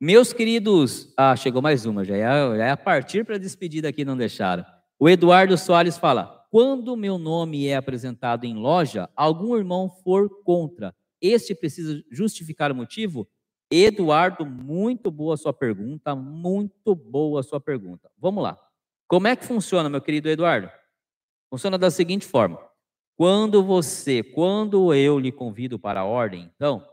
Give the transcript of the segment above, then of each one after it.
Meus queridos, ah, chegou mais uma, já é, já é a partir para a despedida aqui, não deixaram. O Eduardo Soares fala: quando meu nome é apresentado em loja, algum irmão for contra, este precisa justificar o motivo? Eduardo, muito boa sua pergunta, muito boa sua pergunta. Vamos lá. Como é que funciona, meu querido Eduardo? Funciona da seguinte forma: quando você, quando eu lhe convido para a ordem, então,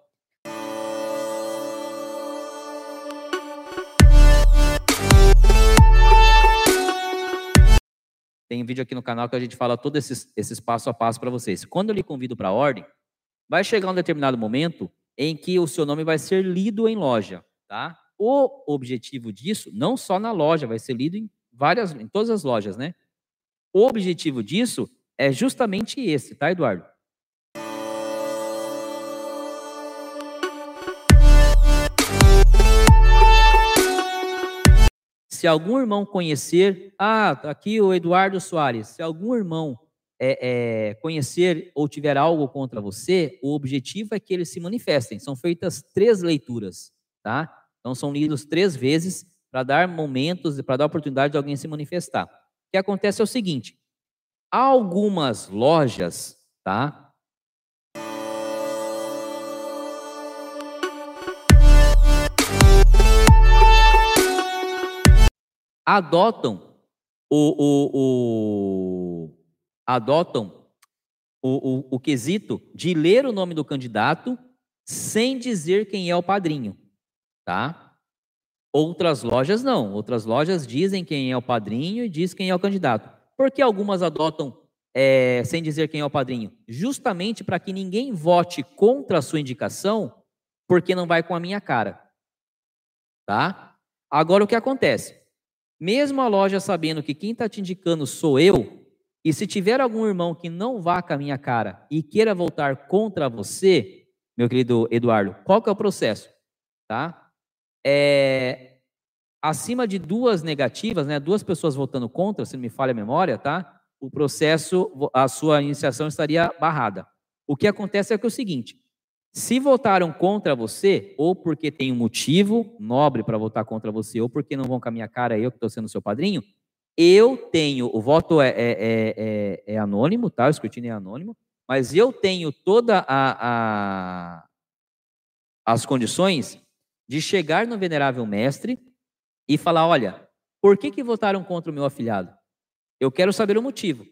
Tem vídeo aqui no canal que a gente fala todos esses, esses passo a passo para vocês. Quando eu lhe convido para a ordem, vai chegar um determinado momento em que o seu nome vai ser lido em loja, tá? O objetivo disso, não só na loja, vai ser lido em várias, em todas as lojas, né? O objetivo disso é justamente esse, tá, Eduardo? Se algum irmão conhecer, ah, tá aqui o Eduardo Soares, se algum irmão é, é, conhecer ou tiver algo contra você, o objetivo é que eles se manifestem. São feitas três leituras, tá? Então são lidos três vezes para dar momentos, para dar oportunidade de alguém se manifestar. O que acontece é o seguinte: algumas lojas, tá? Adotam o, o, o adotam o, o, o quesito de ler o nome do candidato sem dizer quem é o padrinho, tá? Outras lojas não. Outras lojas dizem quem é o padrinho e diz quem é o candidato. Por que algumas adotam é, sem dizer quem é o padrinho? Justamente para que ninguém vote contra a sua indicação, porque não vai com a minha cara. Tá? Agora o que acontece? Mesmo a loja sabendo que quem está te indicando sou eu, e se tiver algum irmão que não vá com a minha cara e queira voltar contra você, meu querido Eduardo, qual que é o processo? Tá? É, acima de duas negativas, né, duas pessoas votando contra, se não me falha a memória, tá? O processo, a sua iniciação estaria barrada. O que acontece é que é o seguinte: se votaram contra você, ou porque tem um motivo nobre para votar contra você, ou porque não vão com a minha cara, eu que estou sendo seu padrinho, eu tenho, o voto é, é, é, é, é anônimo, tá? O escrutínio é anônimo, mas eu tenho toda a, a, as condições de chegar no venerável mestre e falar, olha, por que, que votaram contra o meu afilhado? Eu quero saber o motivo.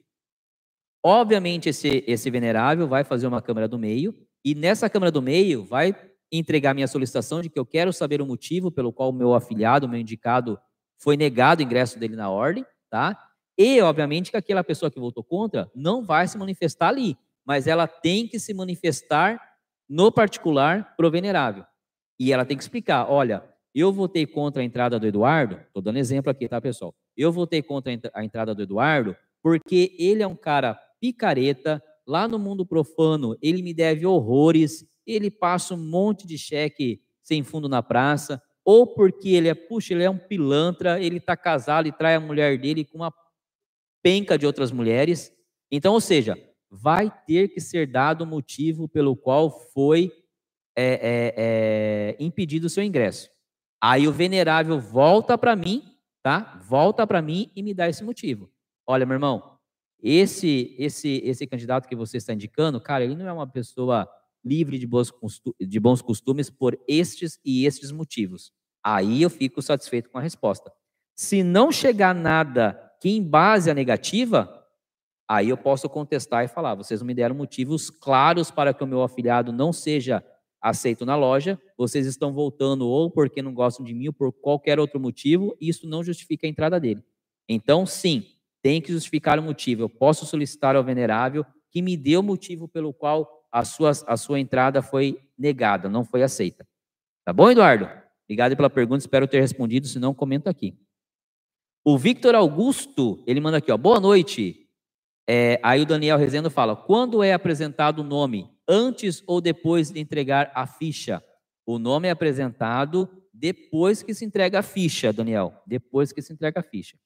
Obviamente, esse, esse venerável vai fazer uma câmara do meio, e nessa câmara do meio vai entregar minha solicitação de que eu quero saber o motivo pelo qual o meu afilhado, o meu indicado, foi negado o ingresso dele na ordem tá? E, obviamente, que aquela pessoa que votou contra não vai se manifestar ali, mas ela tem que se manifestar no particular pro venerável. E ela tem que explicar, olha, eu votei contra a entrada do Eduardo, estou dando exemplo aqui, tá, pessoal? Eu votei contra a entrada do Eduardo porque ele é um cara picareta, lá no mundo profano ele me deve horrores, ele passa um monte de cheque sem fundo na praça, ou porque ele é, puxa, ele é um pilantra, ele está casado e trai a mulher dele com uma penca de outras mulheres. Então, ou seja, vai ter que ser dado o motivo pelo qual foi é, é, é, impedido o seu ingresso. Aí o venerável volta para mim, tá? Volta para mim e me dá esse motivo. Olha, meu irmão, esse esse esse candidato que você está indicando, cara, ele não é uma pessoa livre de bons, de bons costumes por estes e estes motivos. Aí eu fico satisfeito com a resposta. Se não chegar nada que embase a negativa, aí eu posso contestar e falar: vocês não me deram motivos claros para que o meu afiliado não seja aceito na loja, vocês estão voltando ou porque não gostam de mim ou por qualquer outro motivo, isso não justifica a entrada dele. Então, sim, tem que justificar o motivo. Eu posso solicitar ao venerável que me dê o motivo pelo qual a sua, a sua entrada foi negada, não foi aceita. Tá bom, Eduardo? Obrigado pela pergunta, espero ter respondido, se não, comenta aqui. O Victor Augusto, ele manda aqui, ó, boa noite. É, aí o Daniel Rezendo fala, quando é apresentado o nome, antes ou depois de entregar a ficha? O nome é apresentado depois que se entrega a ficha, Daniel, depois que se entrega a ficha.